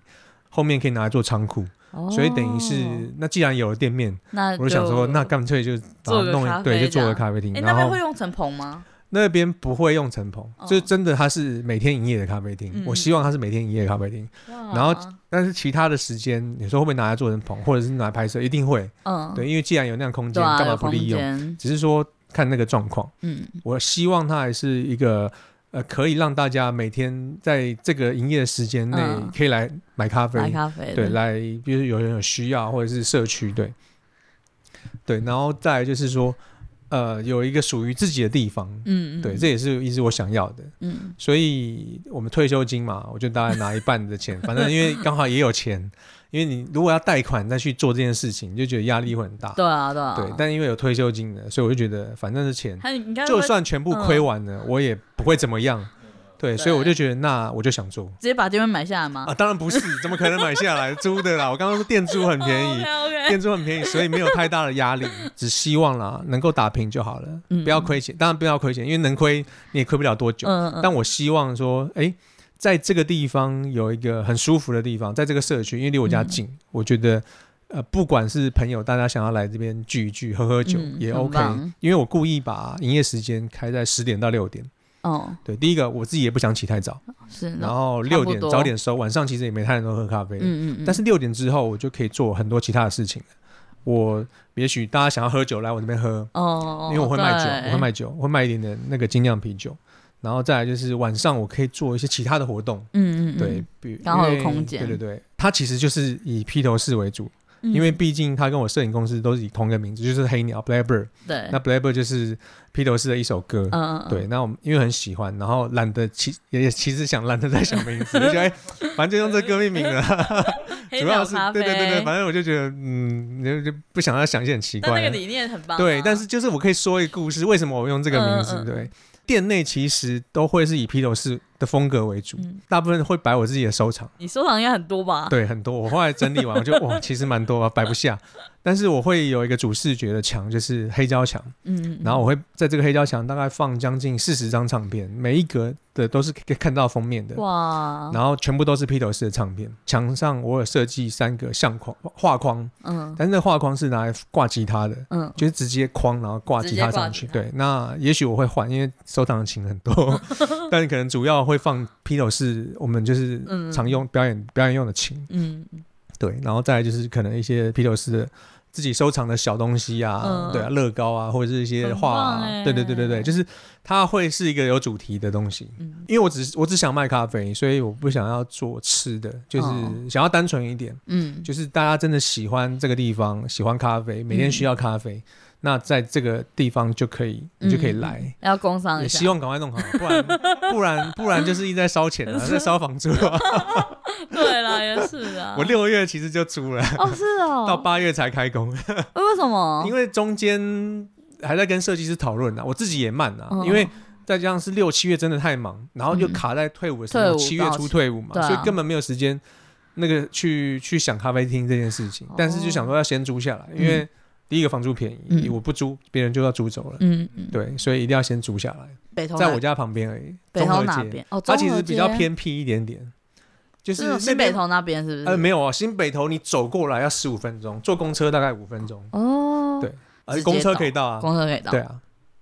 后面可以拿来做仓库。哦、所以等于是，那既然有了店面，那我就想说，那干脆就把它弄，对，就做个咖啡厅。然后那边会用成棚吗？那边不会用成棚，哦、就真的它是每天营业的咖啡厅。嗯、我希望它是每天营业的咖啡厅。然后，但是其他的时间，你说会不会拿来做成棚，或者是拿来拍摄？一定会。嗯，对，因为既然有那样空间，干、啊、嘛不利用？只是说看那个状况。嗯，我希望它还是一个呃，可以让大家每天在这个营业的时间内可以来买咖啡。买咖啡。对，来，比如有人有需要，或者是社区，对。对，然后再来就是说。呃有一个属于自己的地方。嗯，对，这也是一直我想要的。嗯，所以我们退休金嘛，我就大概拿一半的钱，反正因为刚好也有钱。因为你如果要贷款再去做这件事情，你就觉得压力会很大。对啊，对啊。对，但因为有退休金的，所以我就觉得反正是钱，就算全部亏完了，我也不会怎么样。对，所以我就觉得那我就想做，直接把这边买下来吗？啊，当然不是，怎么可能买下来租的啦？我刚刚说店租很便宜，店租很便宜，所以没有太大的压力，只希望啦能够打平就好了，不要亏钱。当然不要亏钱，因为能亏你也亏不了多久。但我希望说，哎。在这个地方有一个很舒服的地方，在这个社区，因为离我家近，嗯、我觉得，呃，不管是朋友，大家想要来这边聚一聚、喝喝酒、嗯、也 OK。因为我故意把营业时间开在十点到六点。哦，对，第一个我自己也不想起太早，是，然后六点早点收，晚上其实也没太多喝咖啡。嗯嗯嗯。但是六点之后，我就可以做很多其他的事情。我也许大家想要喝酒，来我这边喝。哦。因为我会卖酒，我会卖酒，我会卖一点点那个精酿啤酒。然后再来就是晚上我可以做一些其他的活动，嗯嗯，对，比如有空间，对对对，它其实就是以披头士为主，因为毕竟他跟我摄影公司都是以同一个名字，就是黑鸟 Blackbird，对，那 Blackbird 就是披头士的一首歌，嗯嗯，对，那我们因为很喜欢，然后懒得其也其实想懒得再想名字，就觉得哎，反正就用这歌命名了，主要是对对对对，反正我就觉得嗯，就就不想要想一些很奇怪，那个理念很棒，对，但是就是我可以说一个故事，为什么我用这个名字，对。店内其实都会是以披头士的风格为主，嗯、大部分会摆我自己的收藏。你收藏应该很多吧？对，很多。我后来整理完，我就 哇，其实蛮多啊，摆不下。但是我会有一个主视觉的墙，就是黑胶墙。嗯，然后我会在这个黑胶墙大概放将近四十张唱片，每一格的都是可以看到封面的。哇！然后全部都是披头士的唱片。墙上我有设计三个相框画框。嗯。但是那画框是拿来挂吉他的。嗯。就是直接框，然后挂吉他上去。对。那也许我会换，因为收藏的琴很多，但是可能主要会放披头士，我们就是常用表演表演用的琴。嗯。对，然后再来就是可能一些披头士的。自己收藏的小东西啊，嗯、对啊，乐高啊，或者是一些画啊，对对对对对，就是它会是一个有主题的东西。嗯、因为我只我只想卖咖啡，所以我不想要做吃的，就是想要单纯一点。嗯，就是大家真的喜欢这个地方，喜欢咖啡，每天需要咖啡。嗯那在这个地方就可以，你就可以来。要工商也希望赶快弄好，不然 不然不然就是一直在烧钱了，在烧房租。对啦，也是啊。我六月其实就租了，哦是哦，到八月才开工。为什么？因为中间还在跟设计师讨论呢，我自己也慢啊，因为再加上是六七月真的太忙，然后就卡在退伍的时候，七月初退伍嘛，所以根本没有时间那个去去想咖啡厅这件事情。但是就想说要先租下来，因为。第一个房租便宜，我不租，别人就要租走了。嗯嗯，对，所以一定要先租下来。北投在我家旁边而已。北投哪边？哦，它其实比较偏僻一点点，就是新北投那边，是不是？呃，没有啊，新北投你走过来要十五分钟，坐公车大概五分钟。哦，对，而且公车可以到啊，公车可以到。对啊，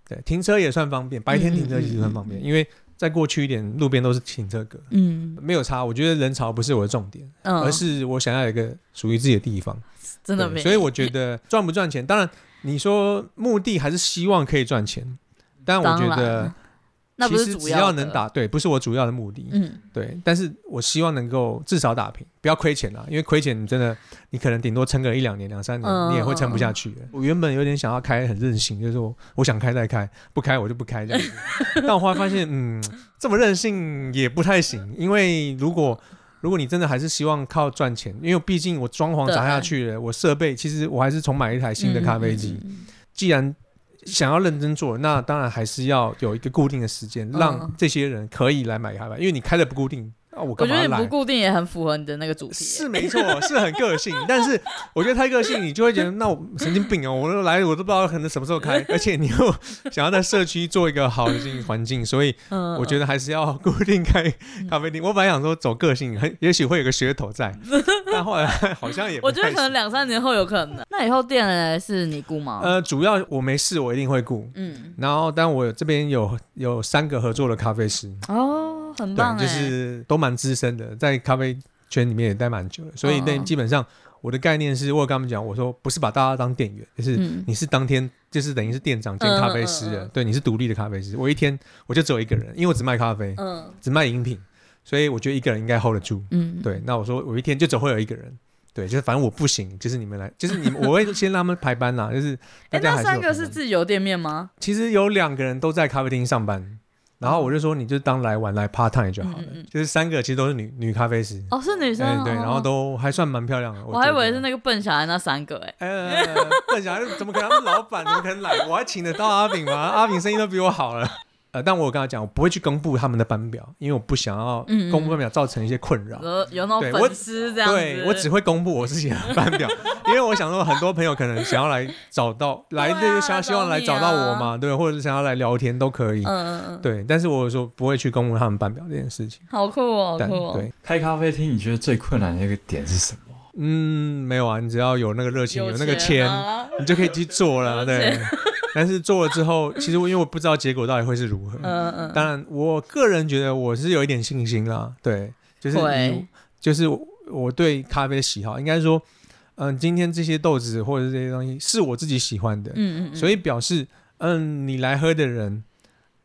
对，停车也算方便，白天停车其实很方便，因为再过去一点，路边都是停车格。嗯，没有差，我觉得人潮不是我的重点，而是我想要有一个属于自己的地方。真的没，所以我觉得赚不赚钱，当然你说目的还是希望可以赚钱，但我觉得其实只要能打对，不是我主要的目的，嗯，对，但是我希望能够至少打平，不要亏钱啊，因为亏钱你真的你可能顶多撑个一两年、两三年，你也会撑不下去。我原本有点想要开很任性，就是说我想开再开，不开我就不开这样子，但我后来发现，嗯，这么任性也不太行，因为如果如果你真的还是希望靠赚钱，因为毕竟我装潢砸下去了，我设备其实我还是重买一台新的咖啡机。嗯嗯嗯、既然想要认真做，那当然还是要有一个固定的时间，让这些人可以来买咖啡，因为你开的不固定。啊、我，我觉得你不固定也很符合你的那个主题，是没错，是很个性。但是我觉得太个性，你就会觉得那我神经病哦！我都来，我都不知道可能什么时候开，而且你又想要在社区做一个好的经营环境，所以我觉得还是要固定开咖啡厅。我本来想说走个性，很也许会有个噱头在，但后来好像也不。我觉得可能两三年后有可能。那以后店呢是你雇吗？呃，主要我没事，我一定会雇。嗯，然后但我这边有有三个合作的咖啡师。哦。很棒，就是都蛮资深的，在咖啡圈里面也待蛮久了，所以那基本上我的概念是，我有跟他们讲，我说不是把大家当店员，就是你是当天就是等于是店长兼咖啡师的，对，你是独立的咖啡师。我一天我就只有一个人，因为我只卖咖啡，只卖饮品，所以我觉得一个人应该 hold 得住。嗯，对，那我说我一天就只会有一个人，对，就是反正我不行，就是你们来，就是你们，我会先让他们排班啦，就是大家还是。那三个是自己有店面吗？其实有两个人都在咖啡厅上班。然后我就说，你就当来玩来 part time 就好了。就是三个其实都是女女咖啡师。哦，是女生。对，然后都还算蛮漂亮的。我还以为是那个笨小孩那三个哎。呃，笨小孩怎么可能？他们老板怎么可能来？我还请得到阿炳吗？阿炳生意都比我好了。呃，但我跟他讲，我不会去公布他们的班表，因为我不想要公布班表造成一些困扰。有有那种粉丝这样子。对，我只会公布我自己的班表，因为我想说，很多朋友可能想要来找到 来这个想希望来找到我嘛，对，或者是想要来聊天都可以。嗯嗯对，但是我说不会去公布他们班表这件事情。好酷哦，好酷哦。对，开咖啡厅你觉得最困难的一个点是什么？嗯，没有啊，你只要有那个热情，有那个钱，你就可以去做了，对。但是做了之后，其实我因为我不知道结果到底会是如何。嗯嗯。当然，我个人觉得我是有一点信心啦。对，就是你就是我对咖啡的喜好，应该说，嗯，今天这些豆子或者这些东西是我自己喜欢的。嗯嗯。所以表示，嗯，你来喝的人，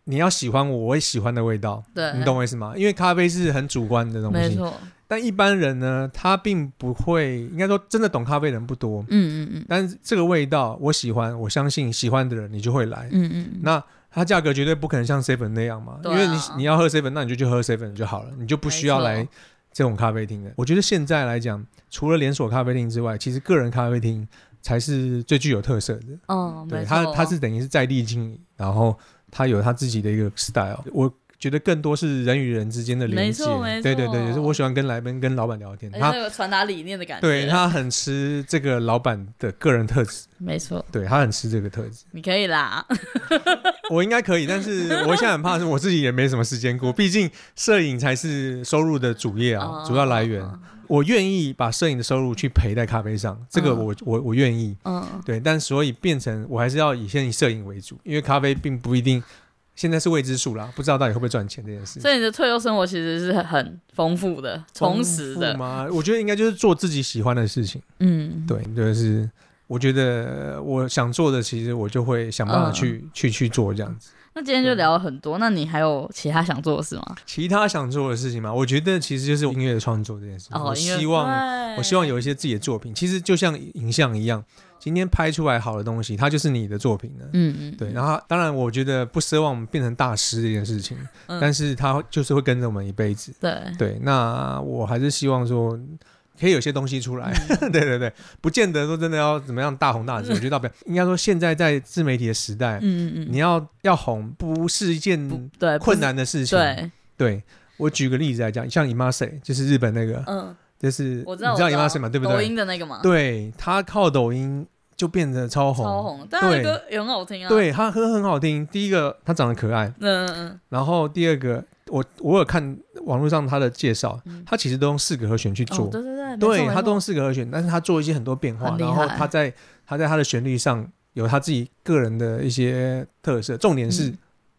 你要喜欢我，我也喜欢的味道。对。你懂我意思吗？因为咖啡是很主观的东西。没错。但一般人呢，他并不会，应该说真的懂咖啡的人不多。嗯嗯嗯。但是这个味道我喜欢，我相信喜欢的人你就会来。嗯嗯。那它价格绝对不可能像 seven 那样嘛，因为你你要喝 seven，那你就去喝 seven 就好了，你就不需要来这种咖啡厅的。我觉得现在来讲，除了连锁咖啡厅之外，其实个人咖啡厅才是最具有特色的。哦，对，它它是等于是在地经营，然后它有它自己的一个 style。我。觉得更多是人与人之间的连接，对对对，就是我喜欢跟来宾、跟老板聊天，他有传达理念的感觉，对他很吃这个老板的个人特质，没错，对他很吃这个特质。你可以啦，我应该可以，但是我现在很怕是我自己也没什么时间过，毕竟摄影才是收入的主业啊，主要来源。我愿意把摄影的收入去赔在咖啡上，这个我我我愿意，嗯，对，但所以变成我还是要以先以摄影为主，因为咖啡并不一定。现在是未知数啦，不知道到底会不会赚钱这件事。所以你的退休生活其实是很丰富的、充实的吗？我觉得应该就是做自己喜欢的事情。嗯，对，就是我觉得我想做的，其实我就会想办法去、嗯、去去做这样子。那今天就聊了很多，那你还有其他想做的事吗？其他想做的事情吗？我觉得其实就是音乐的创作这件事。哦、我希望我希望有一些自己的作品，其实就像影像一样。今天拍出来好的东西，它就是你的作品了。嗯嗯，对。然后当然，我觉得不奢望我们变成大师这件事情，嗯、但是它就是会跟着我们一辈子。对对，那我还是希望说，可以有些东西出来。嗯、对对对，不见得说真的要怎么样大红大紫。嗯、我觉得不应该说现在在自媒体的时代，嗯嗯，你要要红不是一件困难的事情。对，对我举个例子来讲，像 Imase 就是日本那个，嗯。就是我知道，你知道 Imase 嘛，对不对？抖音的那个嘛。对，他靠抖音就变得超红，超红。但他的歌也很好听啊。对，他歌很好听。第一个，他长得可爱。嗯嗯嗯。然后第二个，我我有看网络上他的介绍，他其实都用四个和弦去做。对对对。对，他都用四个和弦，但是他做一些很多变化，然后他在他在他的旋律上有他自己个人的一些特色。重点是，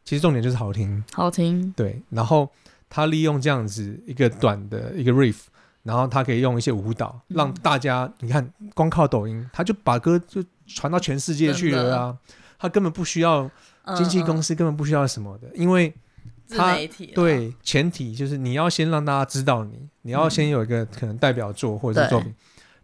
其实重点就是好听。好听。对，然后他利用这样子一个短的一个 riff。然后他可以用一些舞蹈，让大家、嗯、你看，光靠抖音，他就把歌就传到全世界去了啊！他根本不需要经纪公司，根本不需要什么的，因为他对前提就是你要先让大家知道你，你要先有一个可能代表作或者是作品，嗯、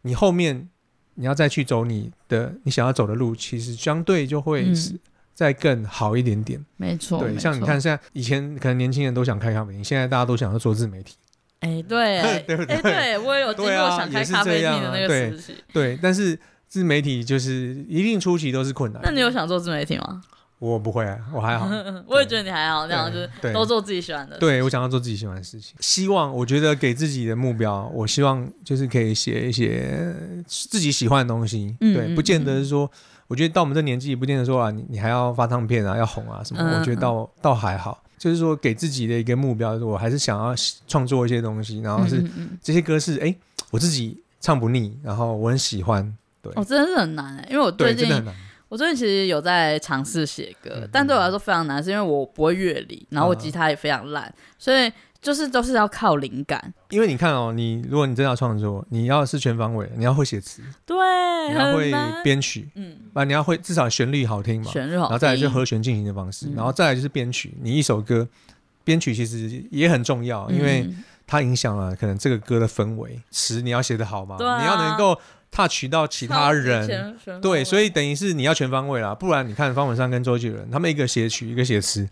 你后面你要再去走你的你想要走的路，其实相对就会是再更好一点点。没错、嗯，对，像你看现在以前可能年轻人都想开咖啡厅，现在大家都想要做自媒体。哎，对，哎，对，对我也有经过想开咖啡厅的那个时期，对，但是自媒体就是一定初期都是困难。那你有想做自媒体吗？我不会啊，我还好。我也觉得你还好，这样就是都做自己喜欢的。对，我想要做自己喜欢的事情。希望我觉得给自己的目标，我希望就是可以写一些自己喜欢的东西。对，不见得是说，我觉得到我们这年纪，不见得说啊，你你还要发唱片啊，要红啊什么。我觉得倒倒还好。就是说，给自己的一个目标，我还是想要创作一些东西，然后是这些歌是哎，我自己唱不腻，然后我很喜欢。对，哦，真的是很难哎，因为我最近我最近其实有在尝试写歌，但对我来说非常难，是因为我不会乐理，然后我吉他也非常烂，所以。就是都是要靠灵感，因为你看哦，你如果你真的要创作，你要是全方位，你要会写词，对，你要会编曲，嗯，啊，你要会至少旋律好听嘛，旋律好听，然后再来就和弦进行的方式，嗯、然后再来就是编曲，你一首歌编曲其实也很重要，因为它影响了可能这个歌的氛围。词你要写得好嘛，啊、你要能够 touch 到其他人，对，所以等于是你要全方位啦，不然你看方文山跟周杰伦，他们一个写曲，一个写词，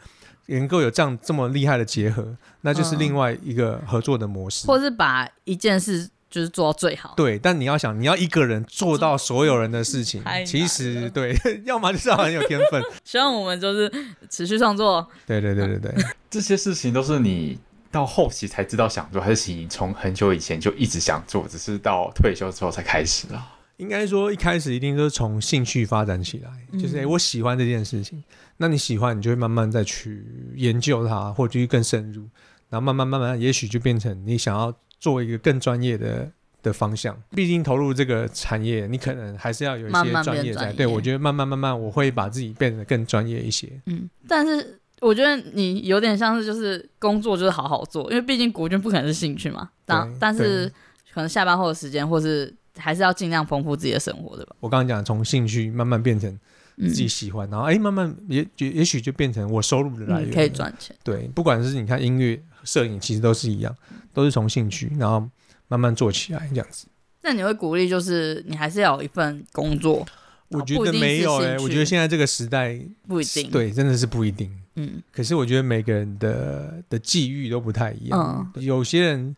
能够有这样这么厉害的结合，那就是另外一个合作的模式，嗯、或是把一件事。就是做到最好。对，但你要想，你要一个人做到所有人的事情，其实对，要么就是要很有天分。希望我们就是持续创作。对对对对对，这些事情都是你到后期才知道想做，还是你从很久以前就一直想做，只是到退休之后才开始啊？应该说一开始一定都是从兴趣发展起来，嗯、就是哎，我喜欢这件事情，那你喜欢，你就会慢慢再去研究它，或者去更深入，然后慢慢慢慢，也许就变成你想要。做一个更专业的的方向，毕竟投入这个产业，你可能还是要有一些专业在。慢慢对，我觉得慢慢慢慢，我会把自己变得更专业一些。嗯，但是我觉得你有点像是就是工作就是好好做，因为毕竟国军不可能是兴趣嘛。但但是可能下班后的时间，或是还是要尽量丰富自己的生活，对吧？我刚刚讲从兴趣慢慢变成自己喜欢，嗯、然后哎，慢慢也也也许就变成我收入的来源，可以赚钱。对，不管是你看音乐。摄影其实都是一样，都是从兴趣，然后慢慢做起来这样子。那你会鼓励，就是你还是要有一份工作？我觉得没有哎、欸，我觉得现在这个时代不一定，对，真的是不一定。嗯，可是我觉得每个人的的际遇都不太一样。嗯，有些人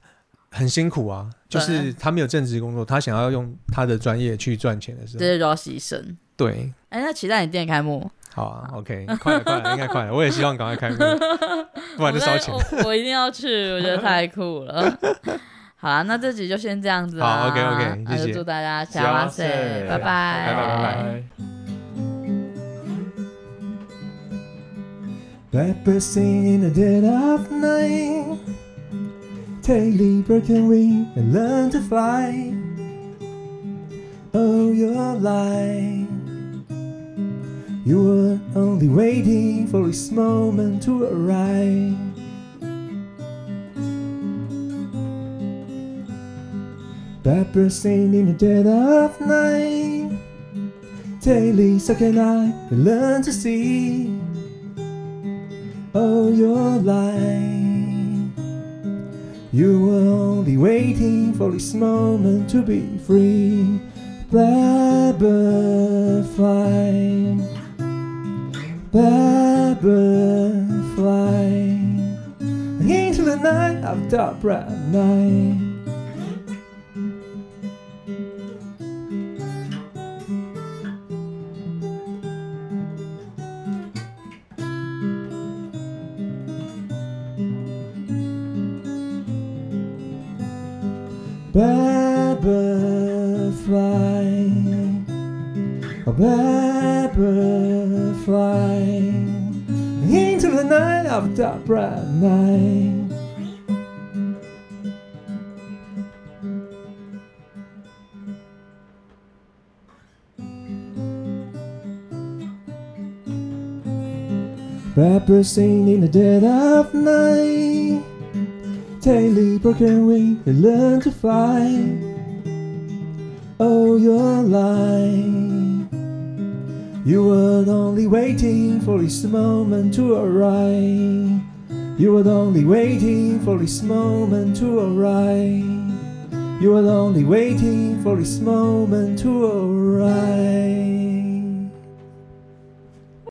很辛苦啊，就是他没有正职工作，他想要用他的专业去赚钱的时候，这些都要牺牲。对，哎、欸，那期待你店开幕。好啊，OK，快了，快了，应该快了。我也希望赶快开幕，不然就烧钱。我，我一定要去，我觉得太酷了。好啊，那这集就先这样子啦。好，OK，OK，谢谢。那就祝大家幸哇塞，拜拜，拜拜，拜拜。Blackbird sing in the dead of night, take broken wing and learn to fly. Oh, your life. You were only waiting for this moment to arrive. Blackbird sing in the dead of night. Daily, so can I learn to see all your life. You were only waiting for this moment to be free. Blackbird fly. Blackbird fly into the night of dark bright night. Bright night. Blackbird sing in the dead of night. Daily broken wing, they learn to fly. Oh, your life. You were only waiting for this moment to arrive. You were only waiting for this moment to arrive. You were only waiting for this moment to arrive.